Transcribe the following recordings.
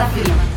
da firma.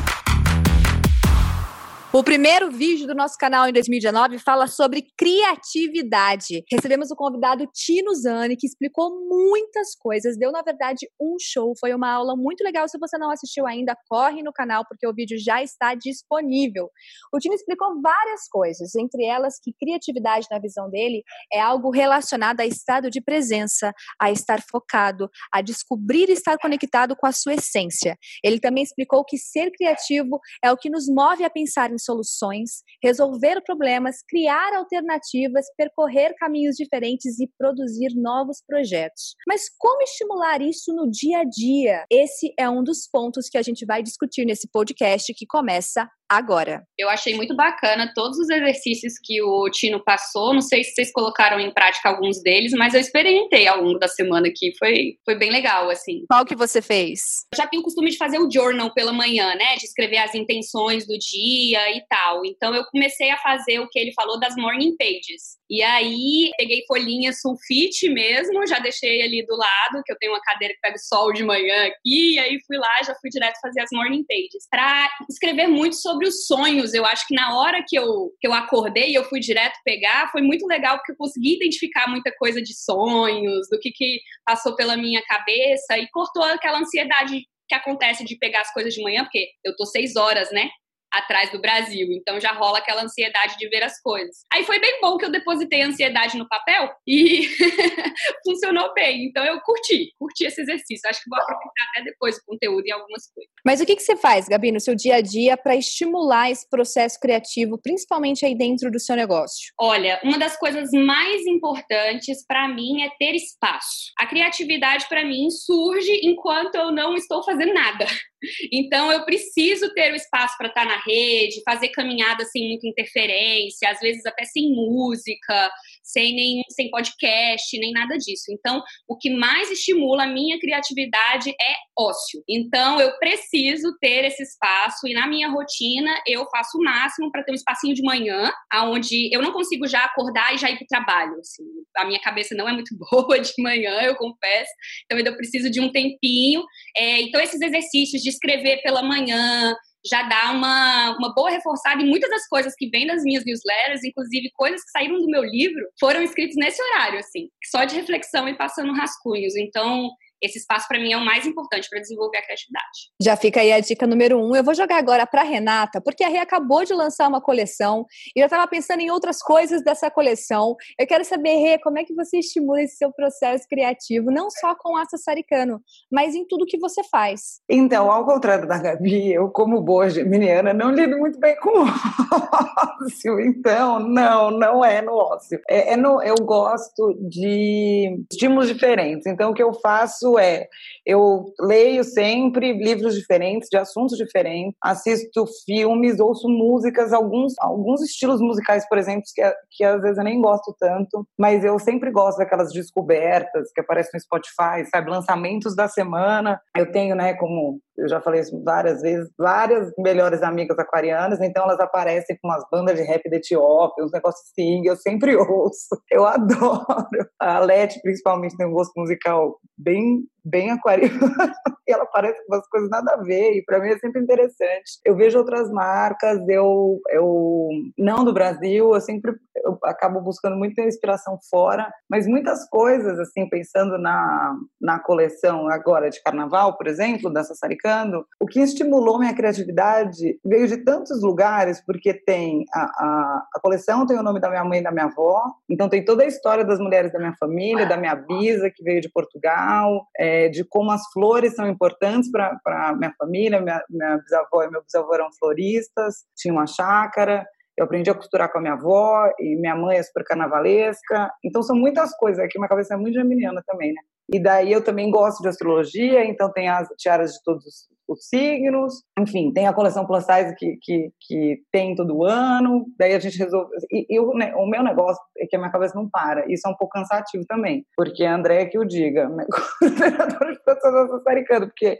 O primeiro vídeo do nosso canal em 2019 fala sobre criatividade. Recebemos o convidado Tino Zani, que explicou muitas coisas, deu na verdade um show, foi uma aula muito legal. Se você não assistiu ainda, corre no canal porque o vídeo já está disponível. O Tino explicou várias coisas, entre elas que criatividade na visão dele é algo relacionado a estado de presença, a estar focado, a descobrir e estar conectado com a sua essência. Ele também explicou que ser criativo é o que nos move a pensar em soluções, resolver problemas, criar alternativas, percorrer caminhos diferentes e produzir novos projetos. Mas como estimular isso no dia a dia? Esse é um dos pontos que a gente vai discutir nesse podcast que começa agora. Eu achei muito bacana todos os exercícios que o Tino passou. Não sei se vocês colocaram em prática alguns deles, mas eu experimentei ao longo da semana aqui. Foi, foi bem legal, assim. Qual que você fez? Eu já tenho o costume de fazer o journal pela manhã, né? De escrever as intenções do dia e tal. Então eu comecei a fazer o que ele falou das morning pages. E aí peguei folhinha sulfite mesmo, já deixei ali do lado, que eu tenho uma cadeira que pega sol de manhã aqui, e aí fui lá, já fui direto fazer as morning pages. Para escrever muito sobre sobre os sonhos. Eu acho que na hora que eu, que eu acordei e eu fui direto pegar, foi muito legal porque eu consegui identificar muita coisa de sonhos, do que, que passou pela minha cabeça e cortou aquela ansiedade que acontece de pegar as coisas de manhã, porque eu tô seis horas, né? Atrás do Brasil. Então já rola aquela ansiedade de ver as coisas. Aí foi bem bom que eu depositei a ansiedade no papel e funcionou bem. Então eu curti, curti esse exercício. Acho que vou aproveitar até depois o conteúdo em algumas coisas. Mas o que, que você faz, Gabi, no seu dia a dia para estimular esse processo criativo, principalmente aí dentro do seu negócio? Olha, uma das coisas mais importantes para mim é ter espaço. A criatividade para mim surge enquanto eu não estou fazendo nada. Então eu preciso ter o espaço para estar na rede, fazer caminhada sem muita interferência, às vezes até sem música, sem nem sem podcast, nem nada disso. Então, o que mais estimula a minha criatividade é ócio. Então, eu preciso ter esse espaço e na minha rotina eu faço o máximo para ter um espacinho de manhã, aonde eu não consigo já acordar e já ir para o trabalho. Assim. A minha cabeça não é muito boa de manhã, eu confesso. Então, eu preciso de um tempinho. É, então, esses exercícios de escrever pela manhã, já dá uma, uma boa reforçada em muitas das coisas que vêm das minhas newsletters, inclusive coisas que saíram do meu livro, foram escritas nesse horário, assim, só de reflexão e passando rascunhos. Então, esse espaço para mim é o mais importante para desenvolver a criatividade. Já fica aí a dica número um. Eu vou jogar agora para Renata, porque a Rê acabou de lançar uma coleção e eu estava pensando em outras coisas dessa coleção. Eu quero saber, Rê, como é que você estimula esse seu processo criativo, não só com a Sassaricano, mas em tudo que você faz? Então, ao contrário da Gabi, eu, como boa geminiana, não lido muito bem com o ócio. Então, não, não é no ócio. É, é no, eu gosto de estímulos diferentes. Então, o que eu faço é, eu leio sempre livros diferentes, de assuntos diferentes, assisto filmes, ouço músicas, alguns, alguns estilos musicais, por exemplo, que, que às vezes eu nem gosto tanto, mas eu sempre gosto daquelas descobertas que aparecem no Spotify, sabe, lançamentos da semana. Eu tenho, né, como eu já falei isso várias vezes, várias melhores amigas aquarianas, então elas aparecem com umas bandas de rap da Etiópia, uns negócios assim, eu sempre ouço, eu adoro. A Leti, principalmente, tem um gosto musical bem, bem aquariano, e ela aparece com umas coisas nada a ver, e para mim é sempre interessante. Eu vejo outras marcas, eu, eu não do Brasil, eu sempre eu acabo buscando muita inspiração fora, mas muitas coisas, assim, pensando na, na coleção agora de carnaval, por exemplo, da Sassaricando, o que estimulou minha criatividade veio de tantos lugares, porque tem a, a, a coleção tem o nome da minha mãe e da minha avó, então tem toda a história das mulheres da minha família, da minha bisa, que veio de Portugal, é, de como as flores são importantes para minha família, minha, minha bisavó e meu bisavô eram floristas, tinha uma chácara, eu aprendi a costurar com a minha avó, e minha mãe é super carnavalesca. Então, são muitas coisas. Aqui, minha cabeça é muito geminiana também, né? E daí eu também gosto de astrologia, então tem as tiaras de todos os signos. Enfim, tem a coleção Plus Size que, que, que tem todo ano. Daí a gente resolve. E, o, né, o, meu negócio é que a minha cabeça não para. Isso é um pouco cansativo também, porque a André é que o diga, coordenadora de sassaricano, porque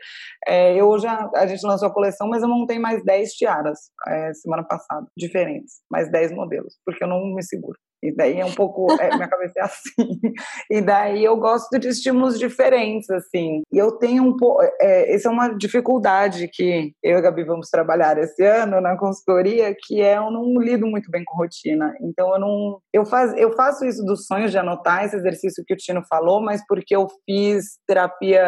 é, eu já. A gente lançou a coleção, mas eu montei mais 10 tiaras é, semana passada, diferentes, mais 10 modelos, porque eu não me seguro. E daí é um pouco, é, minha cabeça é assim. E daí eu gosto de estímulos diferentes, assim. E eu tenho um pouco, é, essa é uma dificuldade que eu e a Gabi vamos trabalhar esse ano na consultoria, que é eu não lido muito bem com rotina. Então eu não, eu, faz, eu faço isso dos sonhos de anotar esse exercício que o Tino falou, mas porque eu fiz terapia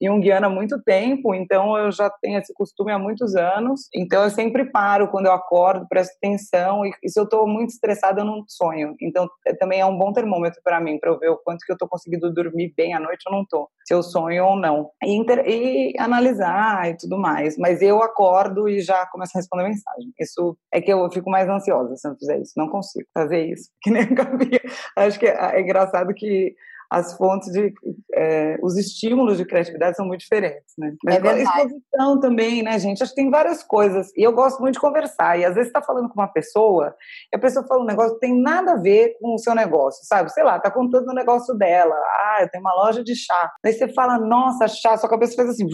junguiana há muito tempo, então eu já tenho esse costume há muitos anos. Então eu sempre paro quando eu acordo, presto atenção, e, e se eu estou muito estressada, eu não sonho. Então é, também é um bom termômetro para mim, para eu ver o quanto que eu estou conseguindo dormir bem à noite ou não estou, se eu sonho ou não. E, inter, e analisar e tudo mais. Mas eu acordo e já começo a responder mensagem. Isso é que eu fico mais ansiosa se eu não fizer isso. Não consigo fazer isso. Que nem a Gabi. Acho que é, é engraçado que as fontes de é, os estímulos de criatividade são muito diferentes, né? Mas é verdade. exposição também, né, gente? Acho que tem várias coisas e eu gosto muito de conversar. E às vezes está falando com uma pessoa e a pessoa fala um negócio que tem nada a ver com o seu negócio, sabe? Sei lá, tá contando o negócio dela. Ah, eu tenho uma loja de chá. Daí você fala, nossa, chá. Sua cabeça faz assim,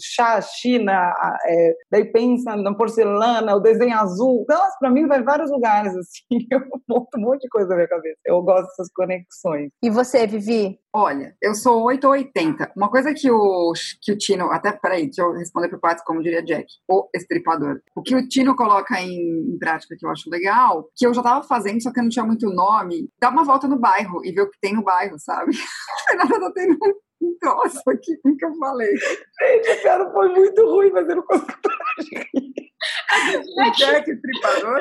chá, China. É, daí pensa na porcelana, o desenho azul. Nossa, para mim vai vários lugares assim. Eu monto um monte de coisa na minha cabeça. Eu gosto dessas conexões. E você, Vivi? Vivi? Olha, eu sou 8 ou 80. Uma coisa que o, que o Tino. Até, peraí, deixa eu responder pro Pato, como diria Jack, o estripador. O que o Tino coloca em, em, prática que eu acho legal, que eu já tava fazendo, só que eu não tinha muito nome, dá uma volta no bairro e ver o que tem no bairro, sabe? Nada tá tendo um troço aqui o que eu falei. Gente, a piada foi muito ruim, mas eu não consigo parar de rir. O Jack estripador.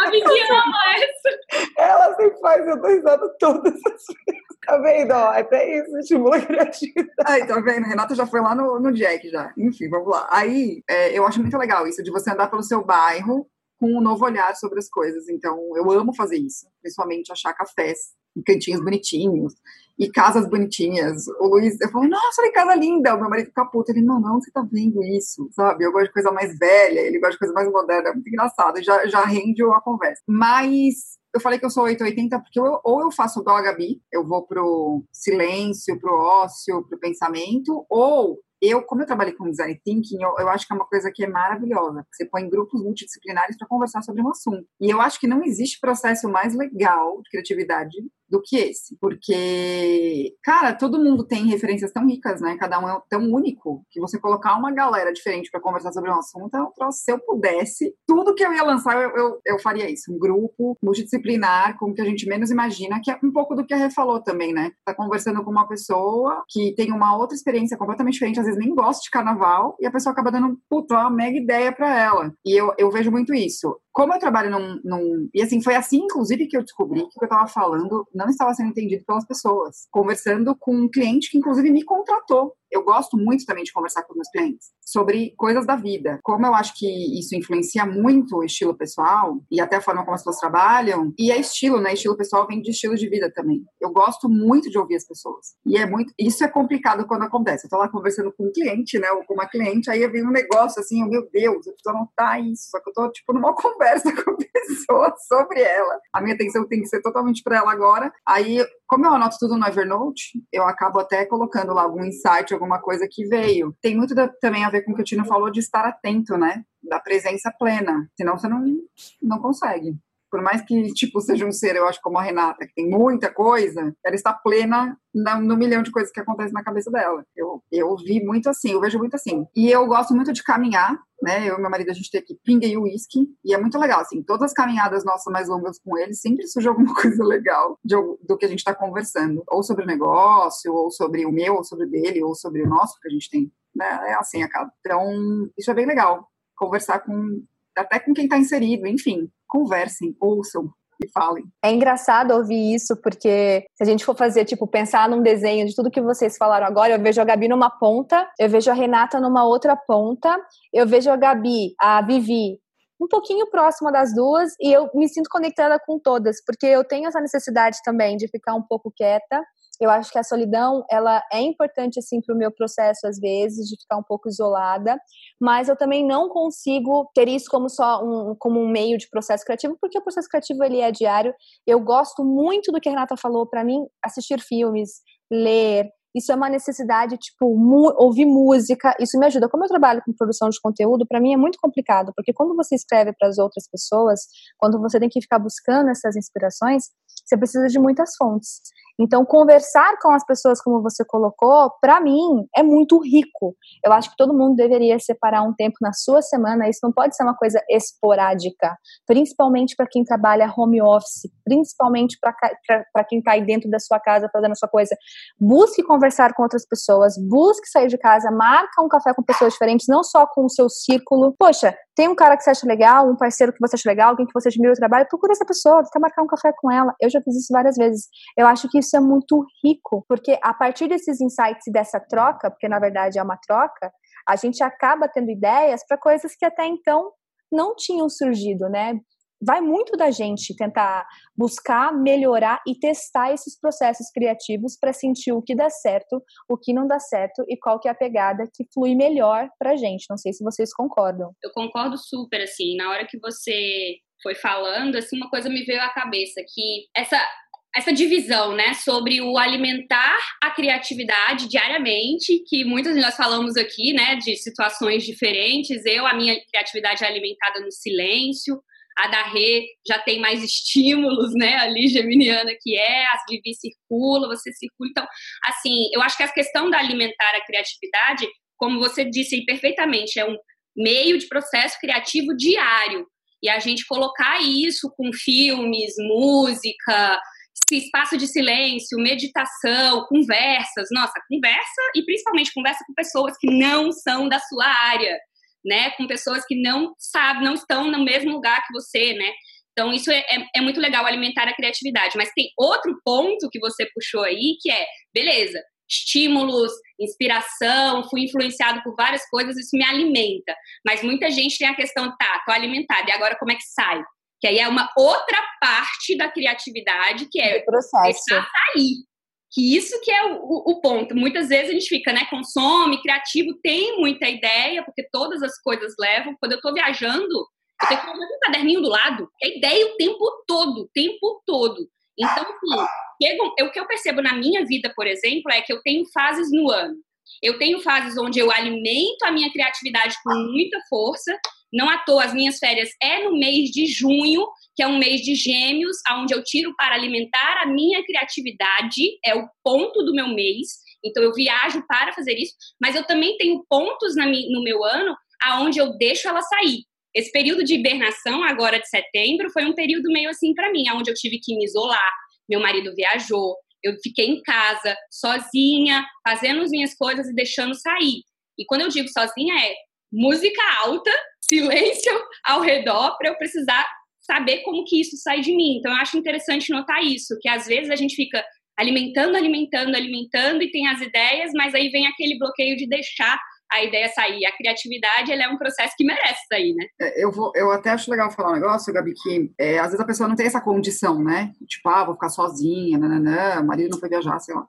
A Vivi ama essa. Ela sempre faz, eu dou risada todas as vezes. Tá vendo? Ó, até isso estimula a criatividade. Aí, tá vendo? Renata já foi lá no, no Jack já. Enfim, vamos lá. Aí, é, eu acho muito legal isso, de você andar pelo seu bairro com um novo olhar sobre as coisas. Então, eu amo fazer isso, principalmente achar cafés e cantinhos bonitinhos e casas bonitinhas. O Luiz, eu falo, nossa, que casa linda. O meu marido fica puto. Ele, não, não, você tá vendo isso, sabe? Eu gosto de coisa mais velha, ele gosta de coisa mais moderna. É muito engraçado, já, já rende a conversa. Mas eu falei que eu sou 880 porque eu, ou eu faço igual a Gabi, eu vou pro silêncio, pro ócio, pro pensamento, ou eu, como eu trabalhei com design thinking, eu, eu, acho que é uma coisa que é maravilhosa. Você põe grupos multidisciplinares para conversar sobre um assunto. E eu acho que não existe processo mais legal de criatividade do que esse. Porque, cara, todo mundo tem referências tão ricas, né? Cada um é tão único que você colocar uma galera diferente para conversar sobre um assunto é um troço. Se eu pudesse, tudo que eu ia lançar, eu, eu, eu, faria isso. Um grupo multidisciplinar, com o que a gente menos imagina, que é um pouco do que a Rê falou também, né? Tá conversando com uma pessoa que tem uma outra experiência completamente diferente, às vezes nem gosta de carnaval, e a pessoa acaba dando, puta, uma mega ideia para ela. E eu, eu vejo muito isso como eu trabalho num, num, E assim, foi assim, inclusive, que eu descobri que eu estava falando não estava sendo entendido pelas pessoas. Conversando com um cliente que, inclusive, me contratou eu gosto muito também de conversar com meus clientes sobre coisas da vida. Como eu acho que isso influencia muito o estilo pessoal e até a forma como as pessoas trabalham. E é estilo, né? Estilo pessoal vem de estilo de vida também. Eu gosto muito de ouvir as pessoas. E é muito. Isso é complicado quando acontece. Eu tô lá conversando com um cliente, né? Ou com uma cliente, aí vem um negócio assim, oh, meu Deus, eu preciso anotar isso. Só que eu tô, tipo, numa conversa com a pessoa sobre ela. A minha atenção tem que ser totalmente para ela agora. Aí, como eu anoto tudo no Evernote, eu acabo até colocando lá algum insight, alguma coisa que veio. Tem muito da, também a ver com o que o Tino falou de estar atento, né? Da presença plena. Senão você não, não consegue. Por mais que, tipo, seja um ser, eu acho, como a Renata, que tem muita coisa, ela está plena no milhão de coisas que acontecem na cabeça dela. Eu, eu vi muito assim, eu vejo muito assim. E eu gosto muito de caminhar, né? Eu e meu marido, a gente tem aqui pinga e uísque, e é muito legal, assim, todas as caminhadas nossas mais longas com ele, sempre surge alguma coisa legal de, do que a gente está conversando. Ou sobre o negócio, ou sobre o meu, ou sobre o dele, ou sobre o nosso que a gente tem. Né? É assim, acaba. Então, isso é bem legal. Conversar com até com quem está inserido, enfim, conversem, ouçam, e falem. É engraçado ouvir isso, porque se a gente for fazer, tipo, pensar num desenho de tudo que vocês falaram agora, eu vejo a Gabi numa ponta, eu vejo a Renata numa outra ponta, eu vejo a Gabi, a Vivi, um pouquinho próxima das duas e eu me sinto conectada com todas, porque eu tenho essa necessidade também de ficar um pouco quieta eu acho que a solidão, ela é importante, assim, para o meu processo, às vezes, de ficar um pouco isolada, mas eu também não consigo ter isso como só um, como um meio de processo criativo, porque o processo criativo, ele é diário. Eu gosto muito do que a Renata falou, para mim, assistir filmes, ler, isso é uma necessidade, tipo, ouvir música, isso me ajuda. Como eu trabalho com produção de conteúdo, para mim é muito complicado, porque quando você escreve para as outras pessoas, quando você tem que ficar buscando essas inspirações, você precisa de muitas fontes. Então, conversar com as pessoas, como você colocou, para mim é muito rico. Eu acho que todo mundo deveria separar um tempo na sua semana. Isso não pode ser uma coisa esporádica, principalmente para quem trabalha home office, principalmente para quem está aí dentro da sua casa fazendo a sua coisa. Busque conversar com outras pessoas, busque sair de casa, marca um café com pessoas diferentes, não só com o seu círculo. Poxa, tem um cara que você acha legal, um parceiro que você acha legal, alguém que você admira o trabalho, procura essa pessoa, tenta marcar um café com ela. Eu já fiz isso várias vezes. Eu acho que isso é muito rico, porque a partir desses insights e dessa troca, porque na verdade é uma troca, a gente acaba tendo ideias para coisas que até então não tinham surgido, né? Vai muito da gente tentar buscar melhorar e testar esses processos criativos para sentir o que dá certo, o que não dá certo e qual que é a pegada que flui melhor para a gente. Não sei se vocês concordam. Eu concordo super, assim, na hora que você foi falando, assim, uma coisa me veio à cabeça, que essa essa divisão, né, sobre o alimentar a criatividade diariamente, que muitas de nós falamos aqui, né, de situações diferentes. Eu, a minha criatividade é alimentada no silêncio, a da Rê já tem mais estímulos, né, ali geminiana que é, a Vivi circula, você circula. Então, assim, eu acho que a questão da alimentar a criatividade, como você disse perfeitamente, é um meio de processo criativo diário. E a gente colocar isso com filmes, música, espaço de silêncio, meditação, conversas, nossa, conversa e principalmente conversa com pessoas que não são da sua área, né? Com pessoas que não sabem, não estão no mesmo lugar que você, né? Então, isso é, é, é muito legal alimentar a criatividade. Mas tem outro ponto que você puxou aí, que é, beleza, estímulos, inspiração, fui influenciado por várias coisas, isso me alimenta. Mas muita gente tem a questão, tá, tô alimentada, e agora como é que sai? Que aí é uma outra parte da criatividade, que é o processo. sair. Que isso que é o, o, ponto. Muitas vezes a gente fica, né, consome, criativo, tem muita ideia, porque todas as coisas levam. Quando eu tô viajando, eu tenho que um caderninho do lado, é ideia o tempo todo, o tempo todo. Então, assim, o que eu percebo na minha vida, por exemplo, é que eu tenho fases no ano. Eu tenho fases onde eu alimento a minha criatividade com muita força não à toa, as minhas férias é no mês de junho, que é um mês de gêmeos, onde eu tiro para alimentar a minha criatividade, é o ponto do meu mês. Então eu viajo para fazer isso, mas eu também tenho pontos no meu ano aonde eu deixo ela sair. Esse período de hibernação, agora de setembro, foi um período meio assim para mim, onde eu tive que me isolar. Meu marido viajou, eu fiquei em casa, sozinha, fazendo as minhas coisas e deixando sair. E quando eu digo sozinha, é música alta, silêncio ao redor, para eu precisar saber como que isso sai de mim. Então, eu acho interessante notar isso, que às vezes a gente fica alimentando, alimentando, alimentando e tem as ideias, mas aí vem aquele bloqueio de deixar a ideia sair. A criatividade ela é um processo que merece sair, né? É, eu, vou, eu até acho legal falar um negócio, Gabi, que é, às vezes a pessoa não tem essa condição, né? Tipo, ah, vou ficar sozinha, nananã, marido não foi viajar, sei lá.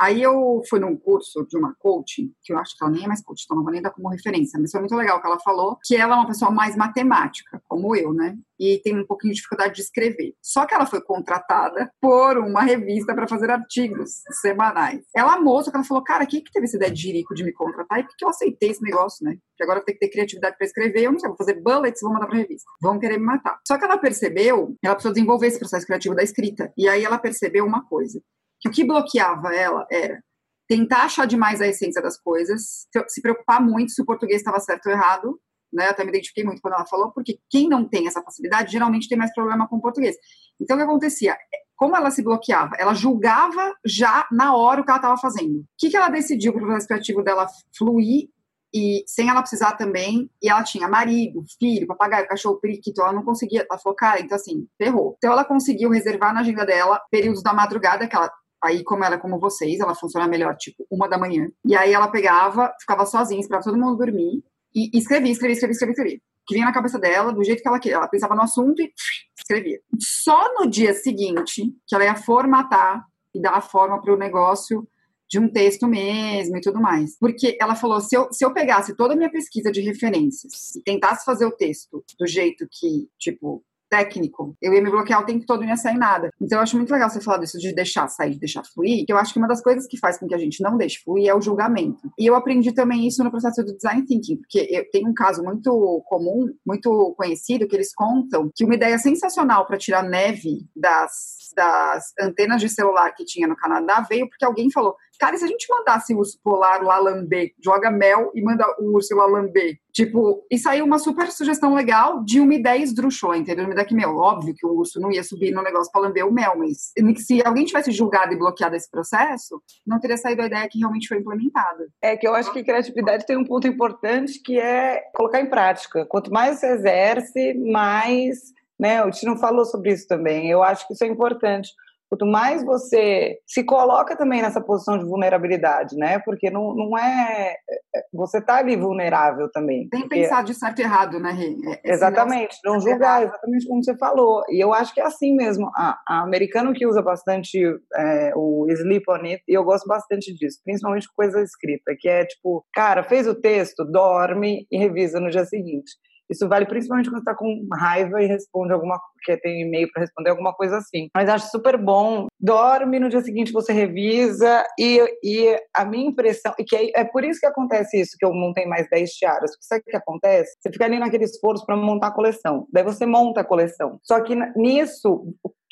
Aí eu fui num curso de uma coach, que eu acho que ela nem é mais coach, então não vou nem dar como referência, mas foi muito legal que ela falou que ela é uma pessoa mais matemática, como eu, né? E tem um pouquinho de dificuldade de escrever. Só que ela foi contratada por uma revista para fazer artigos semanais. Ela amou, só que ela falou, cara, quem que teve essa ideia de jirico de me contratar? E por que eu aceitei esse negócio, né? Que agora eu tenho que ter criatividade para escrever, eu não sei, vou fazer bullets, vou mandar pra revista. Vão querer me matar. Só que ela percebeu, ela precisou desenvolver esse processo criativo da escrita. E aí ela percebeu uma coisa que o que bloqueava ela era tentar achar demais a essência das coisas, se preocupar muito se o português estava certo ou errado, né? Eu até me identifiquei muito quando ela falou, porque quem não tem essa facilidade geralmente tem mais problema com o português. Então o que acontecia? Como ela se bloqueava? Ela julgava já na hora o que ela estava fazendo. O que, que ela decidiu para o processo criativo dela fluir e sem ela precisar também, e ela tinha marido, filho, papagaio, cachorro, periquito, ela não conseguia, ela falou, cara, então assim, ferrou. Então ela conseguiu reservar na agenda dela períodos da madrugada que ela Aí, como ela é como vocês, ela funciona melhor, tipo, uma da manhã. E aí ela pegava, ficava sozinha, esperava todo mundo dormir e escrevia, escrevia, escrevia, escrevia, escrevia. Que vinha na cabeça dela, do jeito que ela queria. Ela pensava no assunto e escrevia. Só no dia seguinte que ela ia formatar e dar a forma para o negócio de um texto mesmo e tudo mais. Porque ela falou: se eu, se eu pegasse toda a minha pesquisa de referências e tentasse fazer o texto do jeito que, tipo, técnico, eu ia me bloquear o tempo todo e não ia sair nada. Então eu acho muito legal você falar disso de deixar sair, de deixar fluir, que eu acho que uma das coisas que faz com que a gente não deixe fluir é o julgamento. E eu aprendi também isso no processo do design thinking, porque eu tenho um caso muito comum, muito conhecido, que eles contam que uma ideia sensacional para tirar neve das das antenas de celular que tinha no Canadá veio porque alguém falou: cara, e se a gente mandasse o urso polar lá lamber, joga mel e manda o urso lá lamber? Tipo, e saiu uma super sugestão legal de uma ideia esdrúxula, entendeu? Uma ideia que, meu, óbvio que o urso não ia subir no negócio para lamber o mel, mas se alguém tivesse julgado e bloqueado esse processo, não teria saído a ideia que realmente foi implementada. É que eu acho que criatividade tem um ponto importante que é colocar em prática. Quanto mais você exerce, mais né? O Tino falou sobre isso também. Eu acho que isso é importante. Quanto mais você se coloca também nessa posição de vulnerabilidade, né? Porque não, não é. é você tá ali vulnerável também. Tem porque... pensar de certo e errado, né, Rê? É, exatamente, não julgar, exatamente como você falou. E eu acho que é assim mesmo. A, a americano que usa bastante é, o sleep on it, e eu gosto bastante disso, principalmente coisa escrita, que é tipo, cara, fez o texto, dorme e revisa no dia seguinte. Isso vale principalmente quando está com raiva e responde alguma que tem e-mail para responder alguma coisa assim. Mas acho super bom. Dorme no dia seguinte você revisa e, e a minha impressão e que é, é por isso que acontece isso que eu montei mais 10 tiaras. Porque sabe o que acontece? Você fica ali naquele esforço para montar a coleção. Daí você monta a coleção. Só que nisso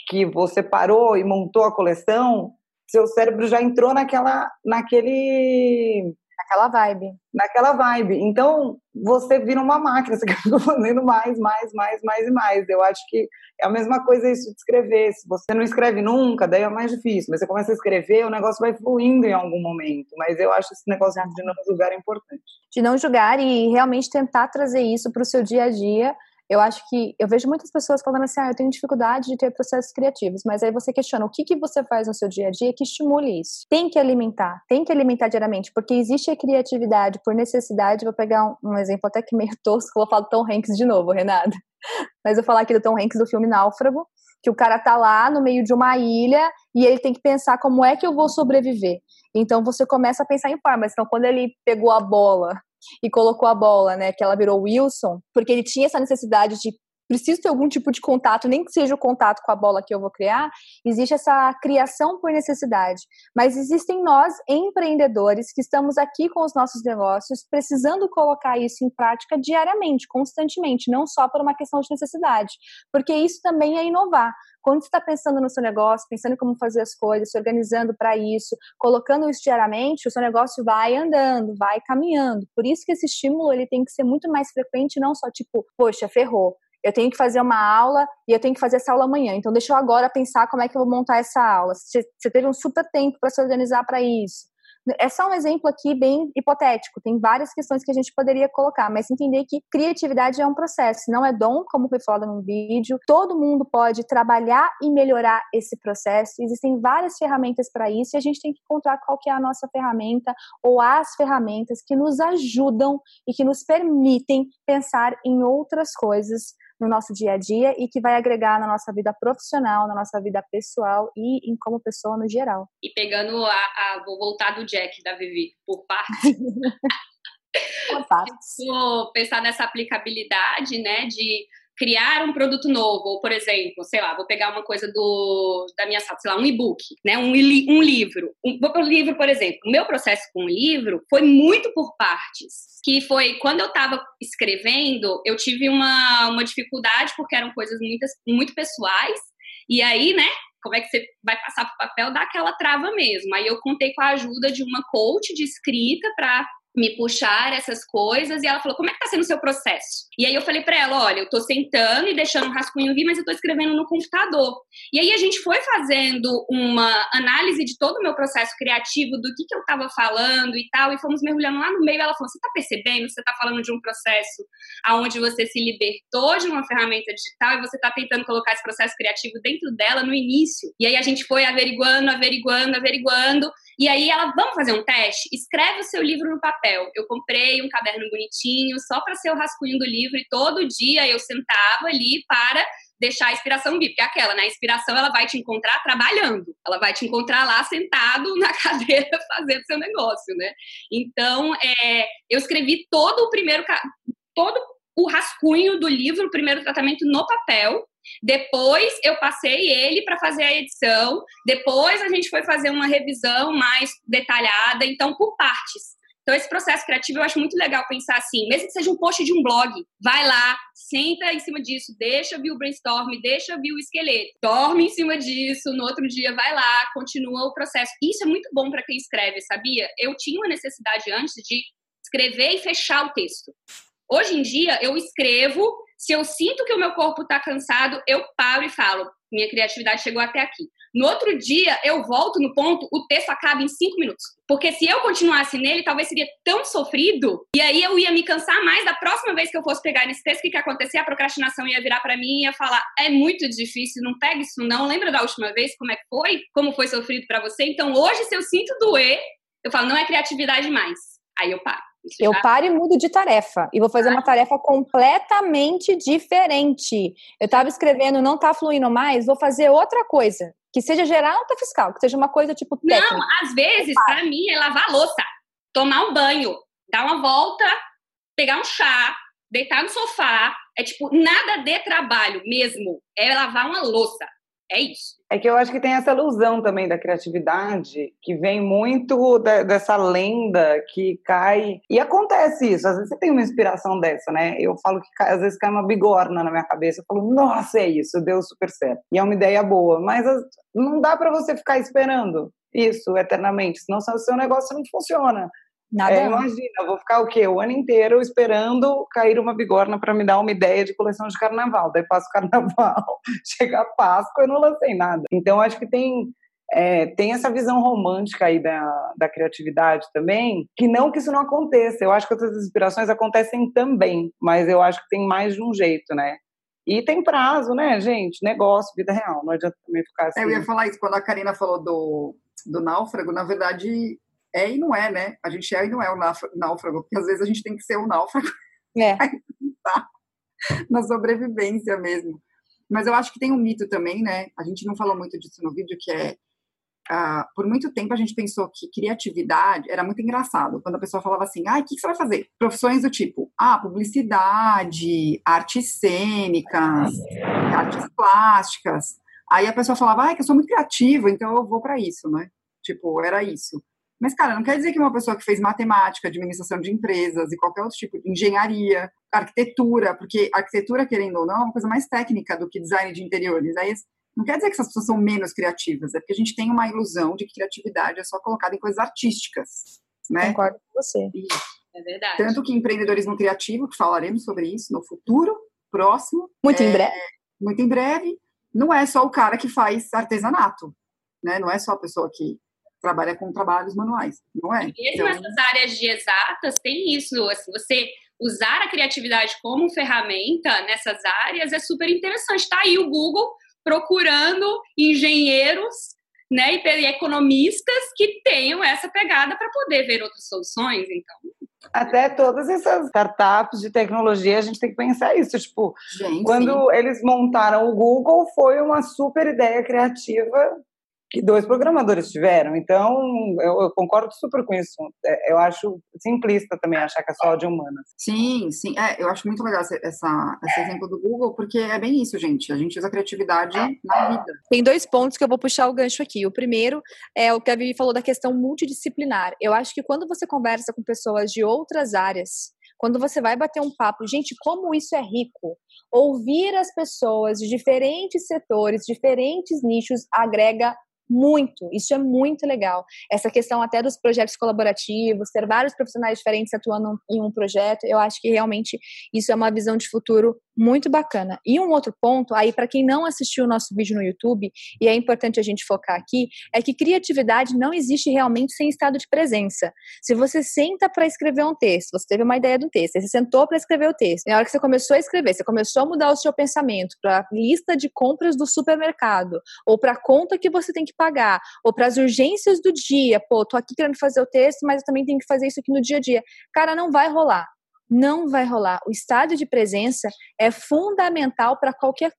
que você parou e montou a coleção, seu cérebro já entrou naquela naquele Naquela vibe. Naquela vibe. Então, você vira uma máquina, você fica fazendo mais, mais, mais, mais e mais. Eu acho que é a mesma coisa isso de escrever. Se você não escreve nunca, daí é mais difícil. Mas você começa a escrever, o negócio vai fluindo em algum momento. Mas eu acho esse negócio de não julgar é importante. De não julgar e realmente tentar trazer isso para o seu dia a dia eu acho que eu vejo muitas pessoas falando assim, ah, eu tenho dificuldade de ter processos criativos, mas aí você questiona o que, que você faz no seu dia a dia que estimule isso. Tem que alimentar, tem que alimentar diariamente, porque existe a criatividade por necessidade. Vou pegar um, um exemplo até que meio tosco, vou falar do Tom Hanks de novo, Renata. Mas eu vou falar aqui do Tom Hanks do filme Náufrago, que o cara tá lá no meio de uma ilha e ele tem que pensar como é que eu vou sobreviver. Então você começa a pensar em formas. Então quando ele pegou a bola e colocou a bola, né, que ela virou Wilson, porque ele tinha essa necessidade de preciso ter algum tipo de contato, nem que seja o contato com a bola que eu vou criar, existe essa criação por necessidade. Mas existem nós, empreendedores, que estamos aqui com os nossos negócios, precisando colocar isso em prática diariamente, constantemente, não só por uma questão de necessidade. Porque isso também é inovar. Quando você está pensando no seu negócio, pensando em como fazer as coisas, se organizando para isso, colocando isso diariamente, o seu negócio vai andando, vai caminhando. Por isso que esse estímulo ele tem que ser muito mais frequente, não só tipo, poxa, ferrou eu tenho que fazer uma aula e eu tenho que fazer essa aula amanhã. Então, deixa eu agora pensar como é que eu vou montar essa aula. Você, você teve um super tempo para se organizar para isso. É só um exemplo aqui bem hipotético. Tem várias questões que a gente poderia colocar, mas entender que criatividade é um processo, não é dom, como foi falado no vídeo. Todo mundo pode trabalhar e melhorar esse processo. Existem várias ferramentas para isso e a gente tem que encontrar qual que é a nossa ferramenta ou as ferramentas que nos ajudam e que nos permitem pensar em outras coisas no nosso dia a dia e que vai agregar na nossa vida profissional, na nossa vida pessoal e em como pessoa no geral. E pegando a, a vou voltar do Jack da Vivi por parte. Vou pensar nessa aplicabilidade, né, de criar um produto novo, ou por exemplo, sei lá, vou pegar uma coisa do da minha sala, sei lá, um e-book, né, um, um livro. Um, vou para o livro, por exemplo. O meu processo com o livro foi muito por partes, que foi quando eu estava escrevendo, eu tive uma, uma dificuldade porque eram coisas muitas, muito pessoais. E aí, né, como é que você vai passar para o papel, dá aquela trava mesmo. Aí eu contei com a ajuda de uma coach de escrita para me puxar essas coisas e ela falou: "Como é que tá sendo o seu processo?". E aí eu falei para ela: "Olha, eu tô sentando e deixando um rascunho vir, mas eu tô escrevendo no computador". E aí a gente foi fazendo uma análise de todo o meu processo criativo, do que que eu tava falando e tal, e fomos mergulhando lá no meio. Ela falou: "Você tá percebendo? Você tá falando de um processo aonde você se libertou de uma ferramenta digital e você tá tentando colocar esse processo criativo dentro dela no início". E aí a gente foi averiguando, averiguando, averiguando e aí ela, vamos fazer um teste? Escreve o seu livro no papel. Eu comprei um caderno bonitinho só para ser o rascunho do livro e todo dia eu sentava ali para deixar a inspiração vir, porque é aquela, né? A inspiração ela vai te encontrar trabalhando, ela vai te encontrar lá sentado na cadeira fazendo seu negócio, né? Então, é, eu escrevi todo o primeiro, todo o rascunho do livro, o primeiro tratamento no papel, Depois eu passei ele para fazer a edição. Depois a gente foi fazer uma revisão mais detalhada, então por partes. Então, esse processo criativo eu acho muito legal pensar assim, mesmo que seja um post de um blog, vai lá, senta em cima disso, deixa vir o brainstorm, deixa vir o esqueleto, dorme em cima disso, no outro dia vai lá, continua o processo. Isso é muito bom para quem escreve, sabia? Eu tinha uma necessidade antes de escrever e fechar o texto. Hoje em dia, eu escrevo, se eu sinto que o meu corpo está cansado, eu paro e falo, minha criatividade chegou até aqui. No outro dia, eu volto no ponto, o texto acaba em cinco minutos. Porque se eu continuasse nele, talvez seria tão sofrido, e aí eu ia me cansar mais da próxima vez que eu fosse pegar nesse texto, o que, que ia acontecer? A procrastinação ia virar para mim e ia falar: é muito difícil, não pega isso não. Lembra da última vez como é que foi? Como foi sofrido para você? Então hoje, se eu sinto doer, eu falo: não é criatividade mais. Aí eu paro. Eu paro e mudo de tarefa. E vou fazer uma tarefa completamente diferente. Eu estava escrevendo, não está fluindo mais, vou fazer outra coisa. Que seja gerar nota fiscal, que seja uma coisa tipo técnica. Não, às vezes, para mim, é lavar louça, tomar um banho, dar uma volta, pegar um chá, deitar no sofá. É tipo, nada de trabalho mesmo. É lavar uma louça. É isso. É que eu acho que tem essa ilusão também da criatividade, que vem muito de, dessa lenda que cai. E acontece isso, às vezes você tem uma inspiração dessa, né? Eu falo que às vezes cai uma bigorna na minha cabeça, eu falo, nossa, é isso, deu super certo. E é uma ideia boa, mas não dá para você ficar esperando isso eternamente, senão o seu negócio não funciona. Nada. É, imagina, eu vou ficar o quê? O ano inteiro esperando cair uma bigorna para me dar uma ideia de coleção de carnaval. Daí passo o carnaval, chega a Páscoa e não lancei nada. Então, acho que tem, é, tem essa visão romântica aí da, da criatividade também, que não que isso não aconteça. Eu acho que outras inspirações acontecem também, mas eu acho que tem mais de um jeito, né? E tem prazo, né, gente? Negócio, vida real. Não adianta também ficar assim. É, eu ia falar isso quando a Karina falou do, do náufrago. Na verdade, é e não é, né? A gente é e não é o náufrago, porque às vezes a gente tem que ser o náufrago. É. Na sobrevivência mesmo. Mas eu acho que tem um mito também, né? A gente não falou muito disso no vídeo, que é. Uh, por muito tempo a gente pensou que criatividade era muito engraçado. Quando a pessoa falava assim, ah, o que, que você vai fazer? Profissões do tipo, ah, publicidade, artes cênicas, artes plásticas. Aí a pessoa falava, ah, é que eu sou muito criativa, então eu vou para isso, né? Tipo, era isso. Mas, cara, não quer dizer que uma pessoa que fez matemática, administração de empresas e qualquer outro tipo de engenharia, arquitetura, porque arquitetura, querendo ou não, é uma coisa mais técnica do que design de interiores. Aí não quer dizer que essas pessoas são menos criativas, é porque a gente tem uma ilusão de que criatividade é só colocada em coisas artísticas. Né? Concordo com você. E, é verdade. Tanto que empreendedorismo criativo, que falaremos sobre isso no futuro próximo. Muito é, em breve. Muito em breve. Não é só o cara que faz artesanato, né? Não é só a pessoa que trabalha com trabalhos manuais, não é? Mesmo então, essas áreas de exatas tem isso, assim, você usar a criatividade como ferramenta nessas áreas é super interessante. Está aí o Google procurando engenheiros né, e economistas que tenham essa pegada para poder ver outras soluções, então. Até todas essas startups de tecnologia, a gente tem que pensar isso. Tipo, gente, quando sim. eles montaram o Google, foi uma super ideia criativa que dois programadores tiveram. Então, eu, eu, concordo super com isso. É, eu acho simplista também achar que é só de humanas. Sim, sim. É, eu acho muito legal essa, essa, esse exemplo do Google, porque é bem isso, gente. A gente usa criatividade na vida. Tem dois pontos que eu vou puxar o gancho aqui. O primeiro é o que a Vivi falou da questão multidisciplinar. Eu acho que quando você conversa com pessoas de outras áreas, quando você vai bater um papo, gente, como isso é rico. Ouvir as pessoas de diferentes setores, diferentes nichos, agrega muito, isso é muito legal. Essa questão até dos projetos colaborativos, ter vários profissionais diferentes atuando em um projeto, eu acho que realmente isso é uma visão de futuro muito bacana. E um outro ponto, aí para quem não assistiu o nosso vídeo no YouTube, e é importante a gente focar aqui, é que criatividade não existe realmente sem estado de presença. Se você senta para escrever um texto, você teve uma ideia do texto, você sentou para escrever o texto, na hora que você começou a escrever, você começou a mudar o seu pensamento para a lista de compras do supermercado, ou para a conta que você tem que pagar, ou para as urgências do dia, pô, tô aqui querendo fazer o texto, mas eu também tenho que fazer isso aqui no dia a dia. Cara, não vai rolar não vai rolar. O estado de presença é fundamental para qualquer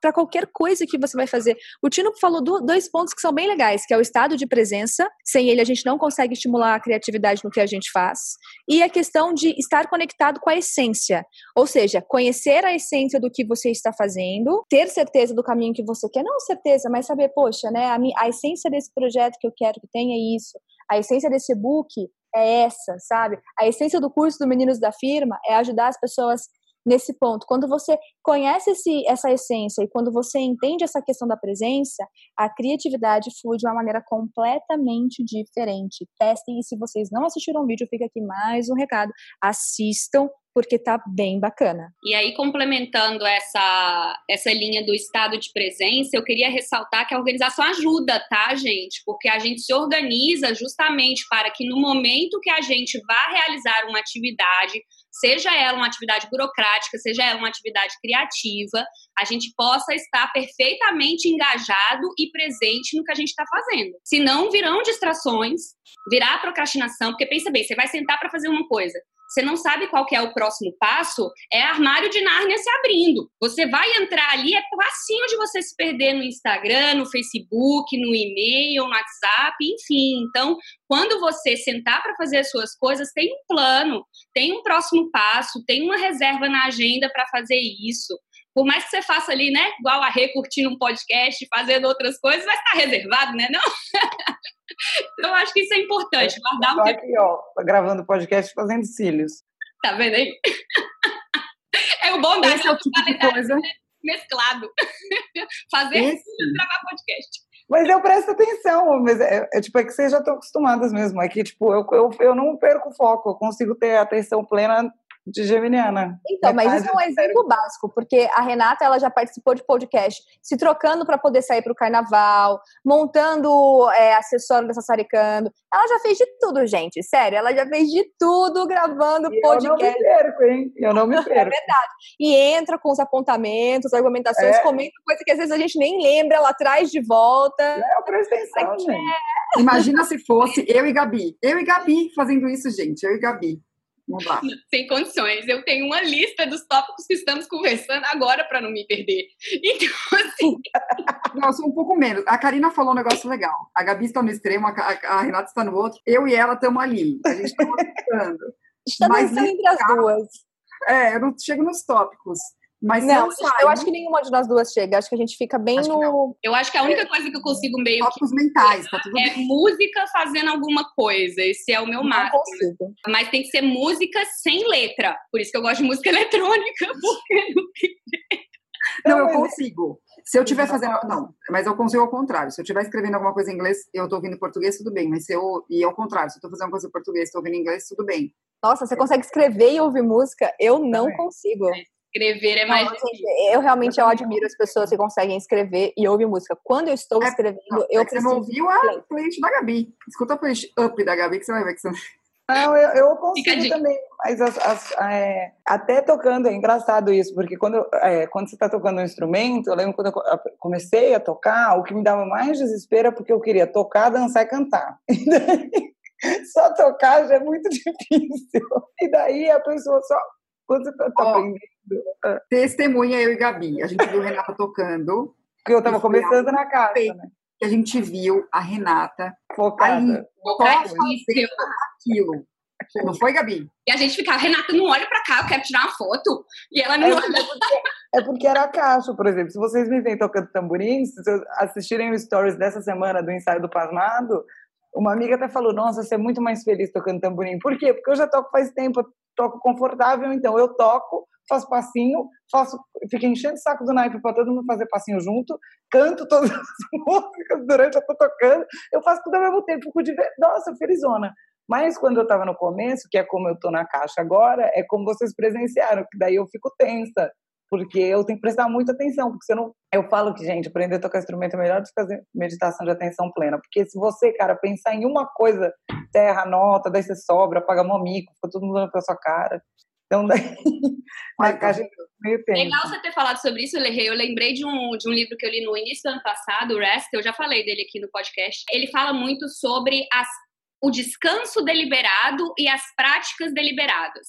para qualquer coisa que você vai fazer. O Tino falou do, dois pontos que são bem legais, que é o estado de presença, sem ele a gente não consegue estimular a criatividade no que a gente faz, e a questão de estar conectado com a essência, ou seja, conhecer a essência do que você está fazendo, ter certeza do caminho que você quer, não certeza, mas saber, poxa, né, a, a essência desse projeto que eu quero que tenha é isso, a essência desse book é essa, sabe? A essência do curso do Meninos da Firma é ajudar as pessoas nesse ponto. Quando você conhece esse, essa essência e quando você entende essa questão da presença, a criatividade flui de uma maneira completamente diferente. Testem e se vocês não assistiram o vídeo, fica aqui mais um recado. Assistam porque tá bem bacana. E aí, complementando essa, essa linha do estado de presença, eu queria ressaltar que a organização ajuda, tá, gente? Porque a gente se organiza justamente para que no momento que a gente vá realizar uma atividade, seja ela uma atividade burocrática, seja ela uma atividade criativa, a gente possa estar perfeitamente engajado e presente no que a gente está fazendo. Senão, virão distrações, virá procrastinação, porque pensa bem, você vai sentar para fazer uma coisa você não sabe qual é o próximo passo, é armário de Nárnia se abrindo. Você vai entrar ali, é facinho de você se perder no Instagram, no Facebook, no e-mail, no WhatsApp, enfim. Então, quando você sentar para fazer as suas coisas, tem um plano, tem um próximo passo, tem uma reserva na agenda para fazer isso. Por mais que você faça ali, né, igual a Rê, curtindo um podcast, fazendo outras coisas, vai estar reservado, né, não? então, eu acho que isso é importante, é, guardar um tempo. aqui, ó, gravando podcast fazendo cílios. Tá vendo aí? É o bom da Esse é o tipo de coisa mesclado. Fazer cílios gravar podcast. Mas eu presto atenção, mas é, é, tipo, é que vocês já estão acostumadas mesmo. É que, tipo, eu, eu, eu não perco foco, eu consigo ter atenção plena de Geminiana. Então, mas isso é um exemplo básico, porque a Renata ela já participou de podcast, se trocando para poder sair para o carnaval, montando é, acessório da Sassaricando. Ela já fez de tudo, gente. Sério, ela já fez de tudo gravando e podcast. Eu não me perco, hein? Eu não me é perco. É verdade. E entra com os apontamentos, argumentações, é. comenta coisa que às vezes a gente nem lembra, ela traz de volta. É, eu presto atenção, gente. É. Imagina se fosse eu e Gabi. Eu e Gabi fazendo isso, gente. Eu e Gabi. Não dá. Sem condições. Eu tenho uma lista dos tópicos que estamos conversando agora para não me perder. Então, assim. Sou um pouco menos. A Karina falou um negócio legal. A Gabi está no extremo, a, a Renata está no outro. Eu e ela estamos ali. A gente está conversando. Está Mas entre as duas. É, eu não chego nos tópicos. Mas não, eu acho que nenhuma de nós duas chega. Acho que a gente fica bem acho no. Eu acho que a única coisa que eu consigo meio. Tópicos mentais, tá tudo É bem. música fazendo alguma coisa. Esse é o meu máximo. Mas tem que ser música sem letra. Por isso que eu gosto de música eletrônica, porque não tem Não, eu consigo. Se eu estiver fazendo. Não, mas eu consigo ao contrário. Se eu estiver escrevendo alguma coisa em inglês, eu estou ouvindo em português, tudo bem. Mas se eu. E ao contrário, se eu estou fazendo uma coisa em português, estou ouvindo em inglês, tudo bem. Nossa, você consegue escrever e ouvir música? Eu não consigo. Escrever é mais não, difícil. Eu realmente eu admiro as pessoas que conseguem escrever e ouvir música. Quando eu estou é, escrevendo, não, eu é preciso. Você não ouviu a playlist da Gabi. Escuta a playlist up da Gabi que você vai ver que você não, eu, eu consigo também, mas as, as, é, até tocando, é engraçado isso, porque quando, é, quando você está tocando um instrumento, eu lembro quando eu comecei a tocar, o que me dava mais desespero é porque eu queria tocar, dançar e cantar. só tocar já é muito difícil. E daí a pessoa só. Quando você está aprendendo. Testemunha eu e Gabi. A gente viu a Renata tocando. Porque eu estava começando na casa, né? que a gente viu a Renata focada ali, aquilo. Não foi, Gabi? E a gente ficava, Renata, não olha pra cá, eu quero tirar uma foto. E ela não é olha. Porque, é porque era a caixa, por exemplo. Se vocês me veem tocando tamborim, se vocês assistirem o stories dessa semana do ensaio do Pasmado, uma amiga até falou: Nossa, você é muito mais feliz tocando tamborim. Por quê? Porque eu já toco faz tempo, toco confortável, então eu toco, faço passinho, faço, fico enchendo o saco do naipe para todo mundo fazer passinho junto, canto todas as músicas durante eu tô tocando, eu faço tudo ao mesmo tempo, fico de nossa, felizona. Mas quando eu estava no começo, que é como eu estou na caixa agora, é como vocês presenciaram, que daí eu fico tensa, porque eu tenho que prestar muita atenção, porque não eu falo que, gente, aprender a tocar instrumento é melhor do que fazer meditação de atenção plena, porque se você, cara, pensar em uma coisa, terra, nota, daí você sobra, paga mó mico, fica todo mundo olhando pra sua cara. Então, daí, a caixa meio tempo. Legal você ter falado sobre isso, Lerrei. Eu lembrei de um, de um livro que eu li no início do ano passado, o Rest, eu já falei dele aqui no podcast. Ele fala muito sobre as o descanso deliberado e as práticas deliberadas.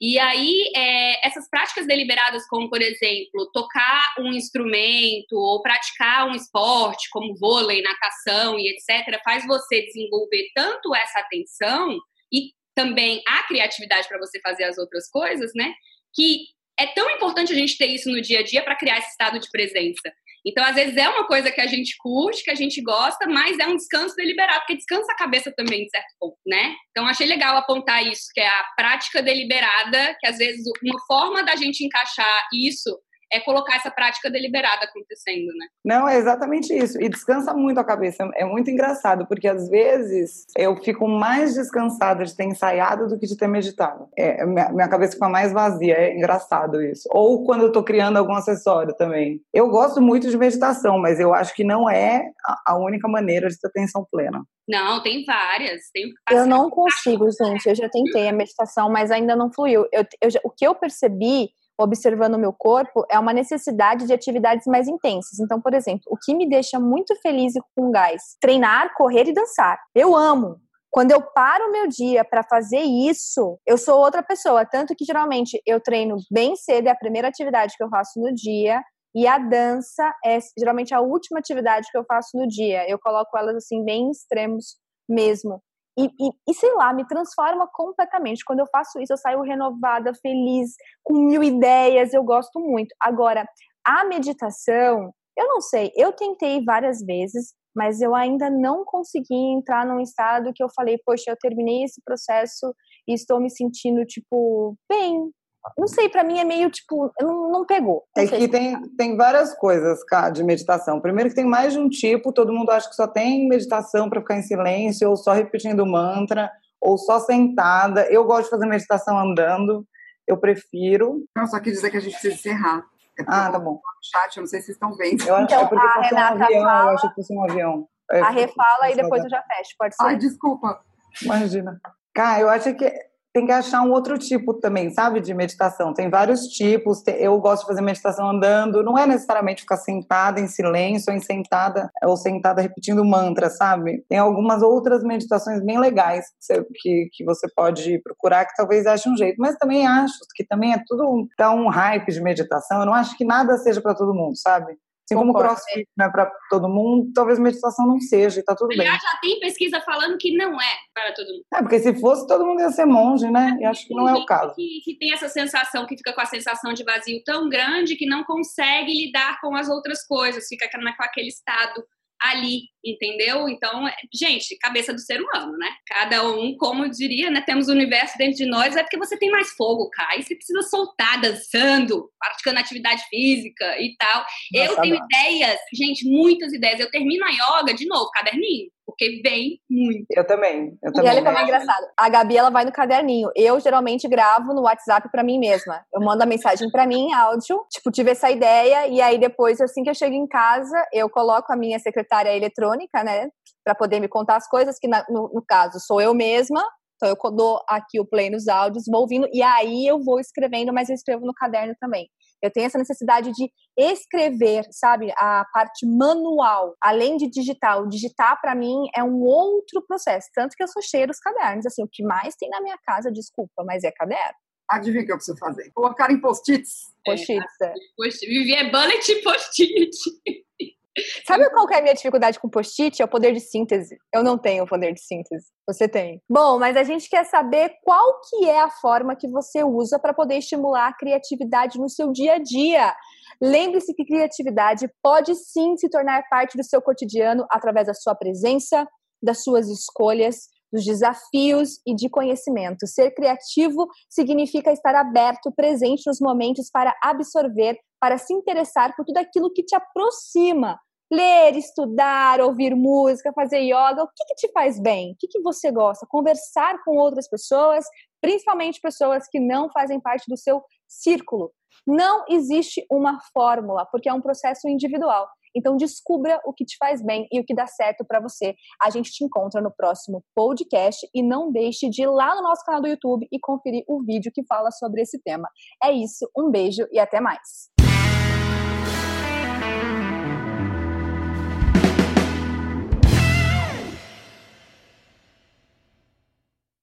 E aí, é, essas práticas deliberadas, como, por exemplo, tocar um instrumento ou praticar um esporte, como vôlei, natação e etc., faz você desenvolver tanto essa atenção e também a criatividade para você fazer as outras coisas, né? Que é tão importante a gente ter isso no dia a dia para criar esse estado de presença. Então, às vezes, é uma coisa que a gente curte, que a gente gosta, mas é um descanso deliberado, porque descansa a cabeça também, de certo ponto, né? Então, achei legal apontar isso, que é a prática deliberada, que às vezes uma forma da gente encaixar isso é colocar essa prática deliberada acontecendo, né? Não, é exatamente isso. E descansa muito a cabeça. É muito engraçado, porque às vezes eu fico mais descansada de ter ensaiado do que de ter meditado. É, minha, minha cabeça fica mais vazia. É engraçado isso. Ou quando eu tô criando algum acessório também. Eu gosto muito de meditação, mas eu acho que não é a única maneira de ter atenção plena. Não, tem várias. Tem eu não consigo, gente. Eu já tentei a meditação, mas ainda não fluiu. Eu, eu, o que eu percebi observando o meu corpo é uma necessidade de atividades mais intensas. Então, por exemplo, o que me deixa muito feliz e com gás? Treinar, correr e dançar. Eu amo. Quando eu paro o meu dia para fazer isso, eu sou outra pessoa. Tanto que geralmente eu treino bem cedo, é a primeira atividade que eu faço no dia. E a dança é geralmente a última atividade que eu faço no dia. Eu coloco elas assim bem extremos mesmo. E, e, e, sei lá, me transforma completamente. Quando eu faço isso, eu saio renovada, feliz, com mil ideias, eu gosto muito. Agora, a meditação, eu não sei, eu tentei várias vezes, mas eu ainda não consegui entrar num estado que eu falei, poxa, eu terminei esse processo e estou me sentindo, tipo, bem, não sei, para mim é meio tipo, não, não pegou. Não é que tem, tem várias coisas cara, de meditação. Primeiro que tem mais de um tipo, todo mundo acha que só tem meditação para ficar em silêncio, ou só repetindo mantra, ou só sentada. Eu gosto de fazer meditação andando, eu prefiro. Não, só quis dizer que a gente precisa encerrar. É ah, tá bom. Chat, eu não sei se vocês estão vendo. Eu acho então, é porque fosse um avião, fala, eu acho que fosse um avião. a refala e depois eu já fecho, pode ser? Ai, desculpa. Imagina. Cara, eu acho que tem que achar um outro tipo também, sabe, de meditação. Tem vários tipos. Eu gosto de fazer meditação andando. Não é necessariamente ficar sentada em silêncio, ou sentada ou sentada repetindo mantra, sabe? Tem algumas outras meditações bem legais que você, que, que você pode procurar que talvez ache um jeito. Mas também acho que também é tudo tá um hype de meditação. Eu não acho que nada seja para todo mundo, sabe? Assim como crossfit não é para todo mundo, talvez meditação não seja, e tá tudo Aliás, bem. já tem pesquisa falando que não é para todo mundo. É, porque se fosse, todo mundo ia ser monge, né? E acho que não é o caso. Que, que tem essa sensação, que fica com a sensação de vazio tão grande que não consegue lidar com as outras coisas, fica com aquele estado ali, entendeu? Então, é, gente, cabeça do ser humano, né? Cada um, como diria, né? Temos o universo dentro de nós, é porque você tem mais fogo, cara. E você precisa soltar, dançando, praticando atividade física e tal. Nossa, eu tenho não. ideias, gente, muitas ideias. Eu termino a yoga, de novo, caderninho porque vem muito. Eu também. Eu também, e olha como é engraçado. A Gabi, ela vai no caderninho. Eu, geralmente, gravo no WhatsApp para mim mesma. Eu mando a mensagem para mim, áudio, tipo, tive essa ideia, e aí depois, assim que eu chego em casa, eu coloco a minha secretária eletrônica, né, para poder me contar as coisas, que na, no, no caso sou eu mesma, então eu dou aqui o play nos áudios, vou ouvindo e aí eu vou escrevendo, mas eu escrevo no caderno também. Eu tenho essa necessidade de escrever, sabe, a parte manual, além de digital. Digitar para mim é um outro processo, tanto que eu sou cheia dos cadernos. Assim, o que mais tem na minha casa, desculpa, mas é caderno. Adivinha o que eu preciso fazer? Colocar em post-its. Post-its, é. Viver é bullet post-it. Sabe qual é a minha dificuldade com post-it? É o poder de síntese. Eu não tenho o poder de síntese. Você tem. Bom, mas a gente quer saber qual que é a forma que você usa para poder estimular a criatividade no seu dia a dia. Lembre-se que criatividade pode sim se tornar parte do seu cotidiano através da sua presença, das suas escolhas, dos desafios e de conhecimento. Ser criativo significa estar aberto, presente nos momentos para absorver, para se interessar por tudo aquilo que te aproxima ler, estudar, ouvir música, fazer yoga, o que, que te faz bem? O que, que você gosta? Conversar com outras pessoas, principalmente pessoas que não fazem parte do seu círculo. Não existe uma fórmula, porque é um processo individual. Então descubra o que te faz bem e o que dá certo para você. A gente te encontra no próximo podcast e não deixe de ir lá no nosso canal do YouTube e conferir o vídeo que fala sobre esse tema. É isso, um beijo e até mais.